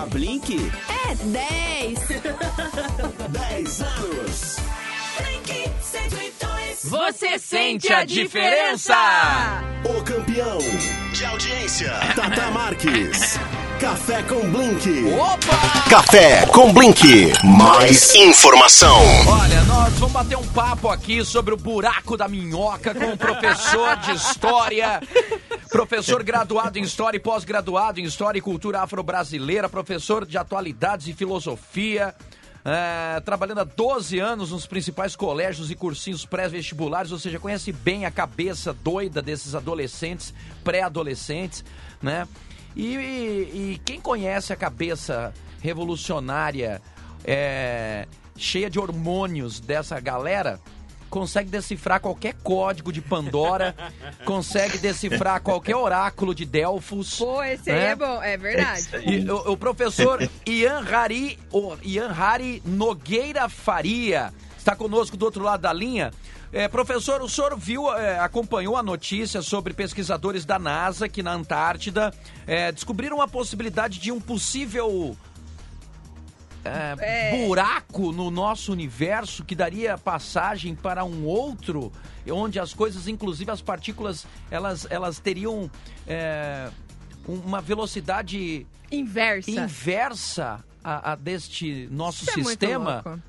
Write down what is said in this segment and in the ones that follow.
A Blink? É 10. 10 anos. Blink 102. Você sente a diferença? O campeão de audiência. Tata Marques. Café com Blink. Opa! Café com Blink. Mais informação. Olha, nós vamos bater um papo aqui sobre o buraco da minhoca com o professor de História, professor graduado em História e pós-graduado em História e Cultura Afro-Brasileira, professor de Atualidades e Filosofia, é, trabalhando há 12 anos nos principais colégios e cursinhos pré-vestibulares, ou seja, conhece bem a cabeça doida desses adolescentes, pré-adolescentes, né? E, e- e quem conhece a cabeça revolucionária, é, cheia de hormônios dessa galera, consegue decifrar qualquer código de Pandora, consegue decifrar qualquer oráculo de Delfos. Pô, esse aí né? é bom, é verdade. E o, o professor Ian Hari, o Ian Hari Nogueira Faria está conosco do outro lado da linha. É, professor, o senhor viu, é, acompanhou a notícia sobre pesquisadores da NASA que na Antártida é, descobriram a possibilidade de um possível é, É. buraco no nosso universo que daria passagem para um outro, onde as coisas, inclusive as partículas, elas, elas teriam é, um- uma velocidade Inversa. inversa a, a deste nosso Isso é muito sistema. louco.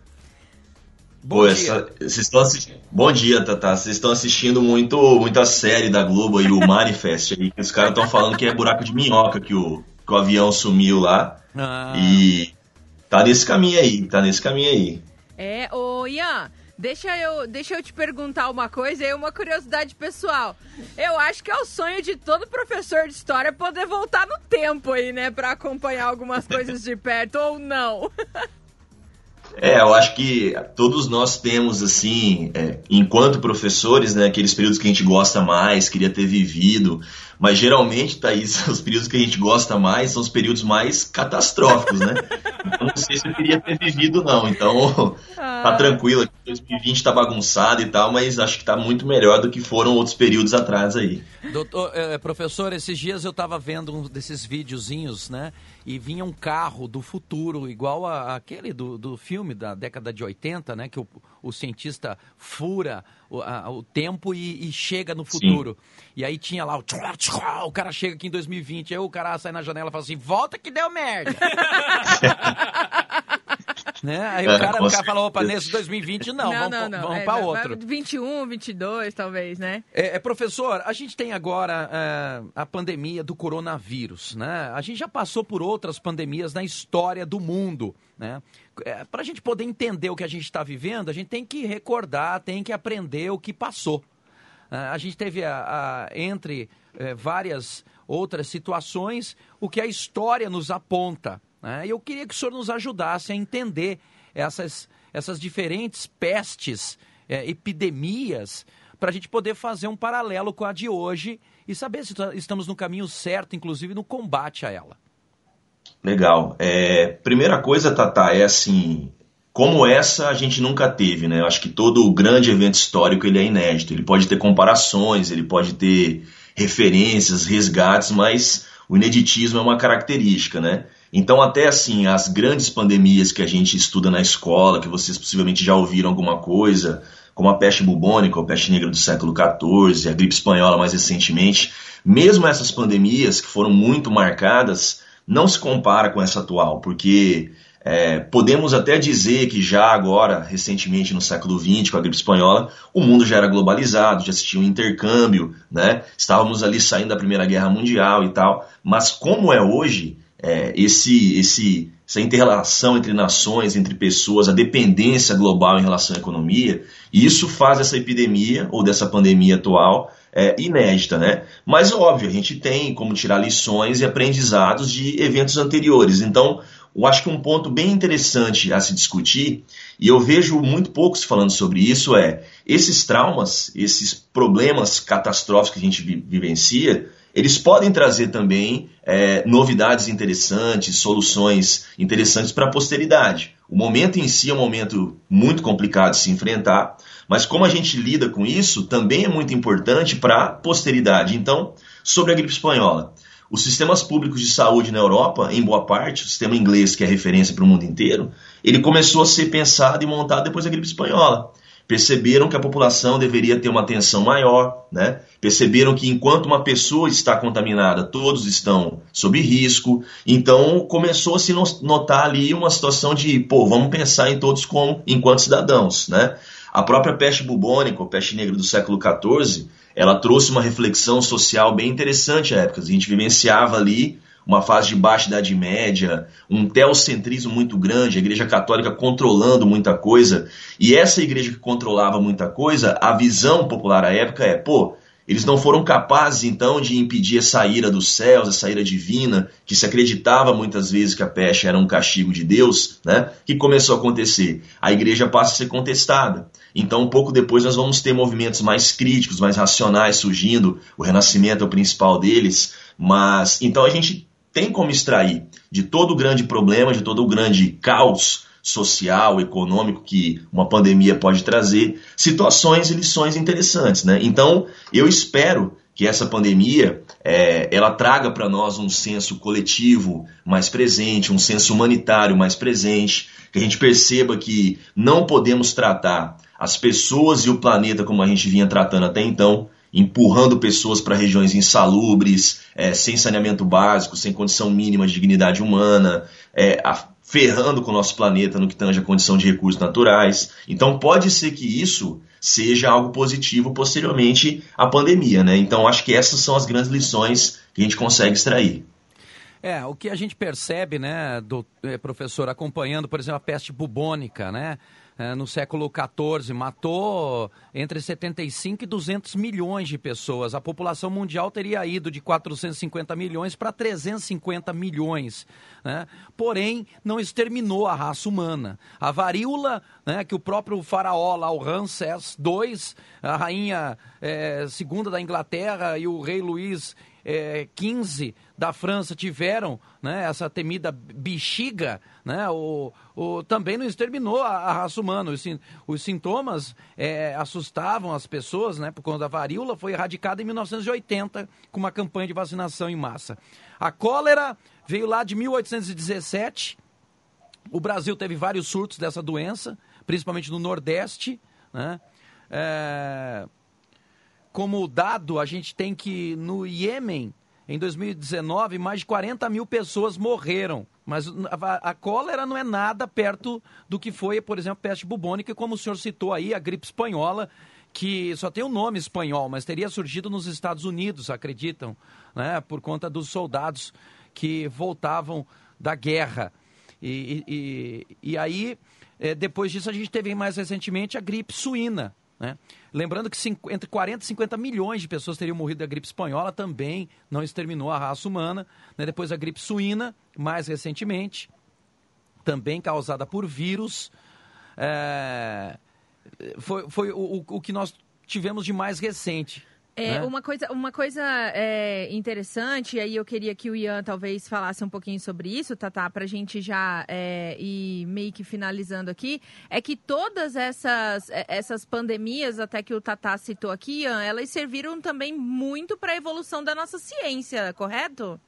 Bom Pô, dia. essa- vocês estão assistindo. Bom dia, Tata. Vocês estão assistindo muito, muita série da Globo aí, o Manifest aí. que Os caras estão falando que é buraco de minhoca que o, que o avião sumiu lá. Ah, E tá nesse caminho aí, tá nesse caminho aí. É, ô Ian, deixa eu, deixa eu te perguntar uma coisa e uma curiosidade pessoal. Eu acho que é o sonho de todo professor de história poder voltar no tempo aí, né, Pra acompanhar algumas coisas de perto ou não. É, eu acho que todos nós temos, assim, é, enquanto professores, né, aqueles períodos que a gente gosta mais, queria ter vivido, mas geralmente, Thaís, os períodos que a gente gosta mais são os períodos mais catastróficos, né? Então, não sei se eu queria ter vivido, não. Então, tá tranquilo, 2020 tá bagunçado e tal, mas acho que tá muito melhor do que foram outros períodos atrás aí. Doutor, eh, professor, esses dias eu estava vendo um desses videozinhos, né? E vinha um carro do futuro, igual a, aquele do, do filme da década de 80, né? Que o, o cientista fura o, a- o tempo e, e chega no futuro. E aí tinha lá o... tchua, tchua, O cara chega aqui em 2020, aí o cara sai na janela e fala assim, volta que deu merda. né? Aí o É, cara, com o cara fala, opa, nesse 2020 não, vamos, não, não. vamos é, para outro. vai 21, 22, talvez, né? É, é, professor, a gente tem agora é, a pandemia do coronavírus, né? A gente já passou por outras pandemias na história do mundo, né? Para a gente poder entender o que a gente está vivendo, a gente tem que recordar, tem que aprender o que passou. É, a gente teve, a, a- entre é, várias outras situações, o que a história nos aponta. Né? E eu queria que o senhor nos ajudasse a entender essas, essas diferentes pestes, é, epidemias, para a gente poder fazer um paralelo com a de hoje e saber se tá- estamos no caminho certo, inclusive no combate a ela. Legal. É, primeira coisa, Tata, é assim, como essa a gente nunca teve, né? Eu acho que todo grande evento histórico ele é inédito. Ele pode ter comparações, ele pode ter referências, resgates, mas o ineditismo é uma característica, né? Então, até assim, as grandes pandemias que a gente estuda na escola, que vocês possivelmente já ouviram alguma coisa, como a peste bubônica, a peste negra do século XIV, a gripe espanhola mais recentemente, mesmo essas pandemias que foram muito marcadas, não se compara com essa atual, porque é, podemos até dizer que já agora, recentemente no século XX, com a gripe espanhola, o mundo já era globalizado, já tinha um intercâmbio, né? estávamos ali saindo da Primeira Guerra Mundial e tal, mas como é hoje, é, esse, esse, essa interrelação entre nações, entre pessoas, a dependência global em relação à economia, isso faz essa epidemia ou dessa pandemia atual é, inédita, né? Mas óbvio, a gente tem como tirar lições e aprendizados de eventos anteriores. Então, eu acho que um ponto bem interessante a se discutir, e eu vejo muito poucos falando sobre isso, é esses traumas, esses problemas catastróficos que a gente vi- vivencia, eles podem trazer também é, novidades interessantes, soluções interessantes para a posteridade. O momento em si é um momento muito complicado de se enfrentar, mas como a gente lida com isso também é muito importante para a posteridade. Então, sobre a gripe espanhola. os sistemas públicos de saúde na Europa, em boa parte, o sistema inglês, que é referência para o mundo inteiro, ele começou a ser pensado e montado depois da gripe espanhola. Perceberam que a população deveria ter uma atenção maior, né? Perceberam que enquanto uma pessoa está contaminada, todos estão sob risco. Então começou a se notar ali uma situação de, pô, vamos pensar em todos como enquanto cidadãos, né? A própria peste bubônica, ou peste negra do século XIV, ela trouxe uma reflexão social bem interessante à época. A gente vivenciava ali uma fase de baixa idade média, um teocentrismo muito grande, a igreja católica controlando muita coisa. E essa igreja que controlava muita coisa, a visão popular à época é, pô, eles não foram capazes, então, de impedir essa ira dos céus, essa ira divina, que se acreditava muitas vezes que a peste era um castigo de Deus, né? Que começou a acontecer. A igreja passa a ser contestada. Então, um pouco depois, nós vamos ter movimentos mais críticos, mais racionais surgindo. O Renascimento é o principal deles. Mas, então, a gente tem como extrair de todo o grande problema, de todo o grande caos social, econômico que uma pandemia pode trazer, situações e lições interessantes, né? Então, eu espero que essa pandemia é, ela traga para nós um senso coletivo mais presente, um senso humanitário mais presente, que a gente perceba que não podemos tratar as pessoas e o planeta como a gente vinha tratando até então, empurrando pessoas para regiões insalubres, é, sem saneamento básico, sem condição mínima de dignidade humana, é, ferrando com o nosso planeta no que tange a condição de recursos naturais. Então pode ser que isso seja algo positivo posteriormente à pandemia, né? Então acho que essas são as grandes lições que a gente consegue extrair. É, o que a gente percebe, né, do, eh, professor, acompanhando, por exemplo, a peste bubônica, né? É, no século XIV, matou entre 75 e 200 milhões de pessoas. A população mundial teria ido de 450 milhões para 350 milhões. Né? Porém, não exterminou a raça humana. A varíola, né, que o próprio faraó lá, o Ramsés II, a rainha é, segunda da Inglaterra e o rei Luís é, 15 da França tiveram né, essa temida bexiga, né, o, o, também não exterminou a, a raça humana. Os, os sintomas é, assustavam as pessoas né, por conta da varíola, foi erradicada em 1980 com uma campanha de vacinação em massa. A cólera veio lá de 1817. O Brasil teve vários surtos dessa doença, principalmente no Nordeste. Né? É como dado, a gente tem que no Iêmen, em 2019, mais de 40 mil pessoas morreram. Mas a, a, cólera não é nada perto do que foi, por exemplo, peste bubônica, como o senhor citou aí, a gripe espanhola, que só tem o um nome espanhol, mas teria surgido nos Estados Unidos, acreditam, né, por conta dos soldados que voltavam da guerra. E, e, e aí, é, depois disso, a gente teve mais recentemente a gripe suína, né? Lembrando que entre 40 e 50 milhões de pessoas teriam morrido da gripe espanhola, também não exterminou a raça humana. Né? Depois a gripe suína, mais recentemente, também causada por vírus. É... Foi, foi o, o que nós tivemos de mais recente. É, né? uma coisa, uma coisa é, interessante, e aí eu queria que o Ian talvez falasse um pouquinho sobre isso, Tatá, para a gente já é, ir meio que finalizando aqui, é que todas essas, é, essas pandemias, até que o Tatá citou aqui, Ian, elas serviram também muito para a evolução da nossa ciência, correto?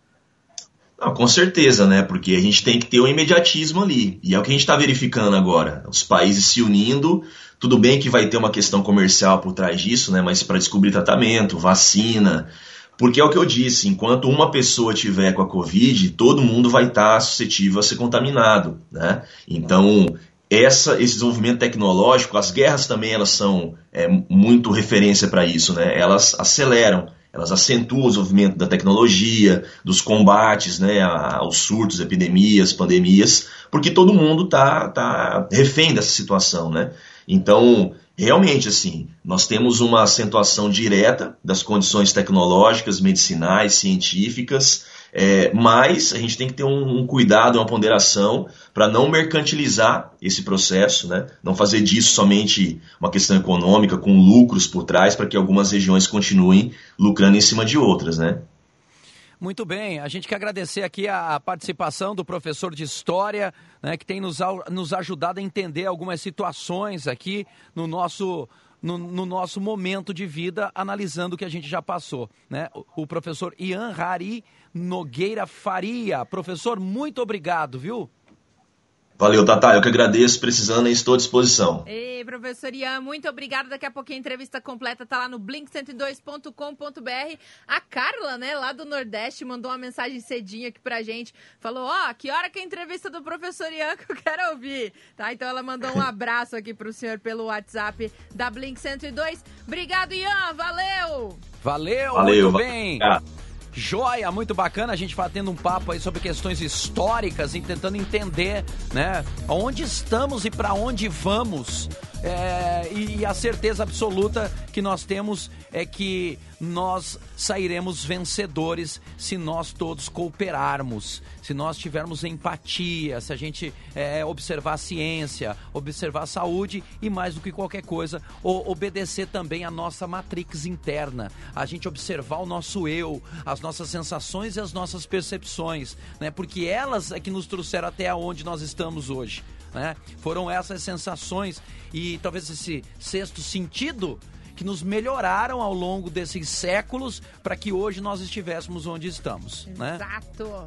Não, com certeza, né? Porque a gente tem que ter o um imediatismo ali. E é o que a gente está verificando agora. Os países se unindo tudo bem que vai ter uma questão comercial por trás disso, né? Mas para descobrir tratamento, vacina. Porque é o que eu disse, enquanto uma pessoa tiver com a Covid, todo mundo vai estar tá suscetível a ser contaminado, né? Então, essa, esse desenvolvimento tecnológico, as guerras também elas são é, muito referência para isso, né? Elas aceleram, elas acentuam o desenvolvimento da tecnologia, dos combates, né, aos surtos, epidemias, pandemias, porque todo mundo tá, tá refém dessa situação, né? Então, realmente, assim, nós temos uma acentuação direta das condições tecnológicas, medicinais, científicas, é, mas a gente tem que ter um, um cuidado, uma ponderação para não mercantilizar esse processo, né? não fazer disso somente uma questão econômica com lucros por trás para que algumas regiões continuem lucrando em cima de outras. Né? Muito bem, a gente quer agradecer aqui a participação do professor de História, né, que tem nos, nos ajudado a entender algumas situações aqui no nosso no, no nosso momento de vida, analisando o que a gente já passou. Né? O, o professor Ian Hari Nogueira Faria. Professor, muito obrigado, viu? Valeu, Tata. Eu que agradeço. Precisando, estou à disposição. Ei, professor Ian, muito obrigado. Daqui a pouquinho a entrevista completa tá lá no blink102.com.br. A Carla, né, lá do Nordeste, mandou uma mensagem cedinho aqui pra gente. Falou, ó, oh, que hora que é a entrevista do professor Ian que eu quero ouvir. Tá, então ela mandou um abraço aqui pro senhor pelo WhatsApp da Blink 102. Obrigado, Ian. Valeu! Valeu, Valeu muito bem. Joia, muito bacana a gente batendo um papo aí sobre questões históricas e tentando entender, né, onde estamos e para onde vamos. É, e a certeza absoluta que nós temos é que nós sairemos vencedores se nós todos cooperarmos, se nós tivermos empatia, se a gente é, observar a ciência, observar a saúde e mais do que qualquer coisa, obedecer também a nossa matrix interna, a gente observar o nosso eu, as nossas sensações e as nossas percepções, né? Porque elas é que nos trouxeram até onde nós estamos hoje. Né? Foram essas sensações e talvez esse sexto sentido que nos melhoraram ao longo desses séculos para que hoje nós estivéssemos onde estamos. Né? Exato.